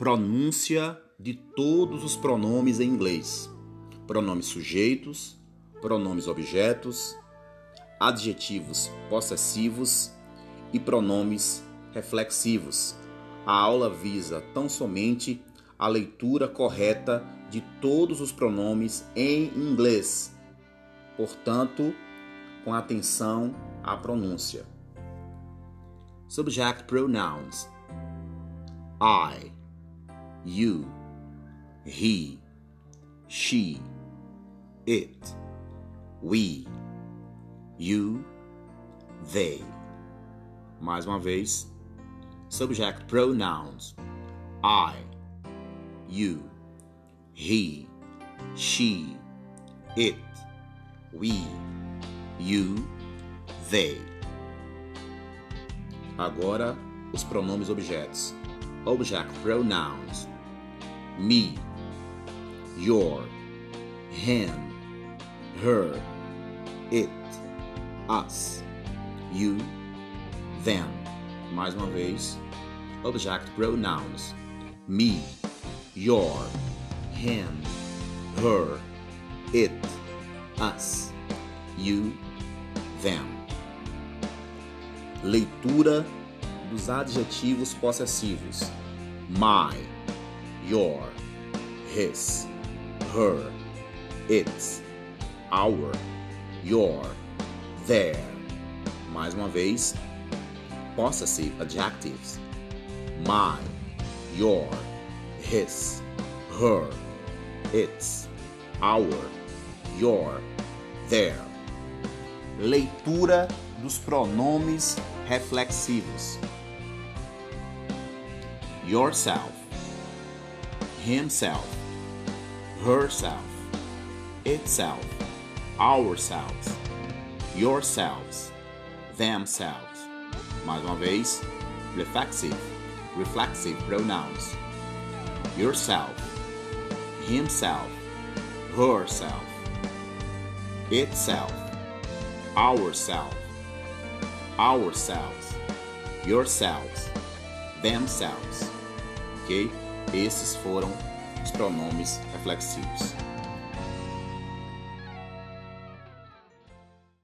Pronúncia de todos os pronomes em inglês: pronomes sujeitos, pronomes objetos, adjetivos possessivos e pronomes reflexivos. A aula visa tão somente a leitura correta de todos os pronomes em inglês. Portanto, com atenção à pronúncia. Subject pronouns: I you, he, she, it, we, you, they. Mais uma vez, subject pronouns I, you, he, she, it, we, you, they. Agora, os pronomes objetos. Object pronouns me, your, him, her, it, us, you, them. Mais uma vez, object pronouns: me, your, him, her, it, us, you, them. Leitura dos adjetivos possessivos: my your, his, her, its, our, your, their. Mais uma vez, possessive adjectives. My, your, his, her, its, our, your, their. Leitura dos pronomes reflexivos. Yourself himself, herself, itself, ourselves, yourselves, themselves. Mais uma vez, reflexive, reflexive pronouns. Yourself, himself, herself, itself, ourself, ourselves, yourselves, themselves. Ok? Esses foram os pronomes reflexivos.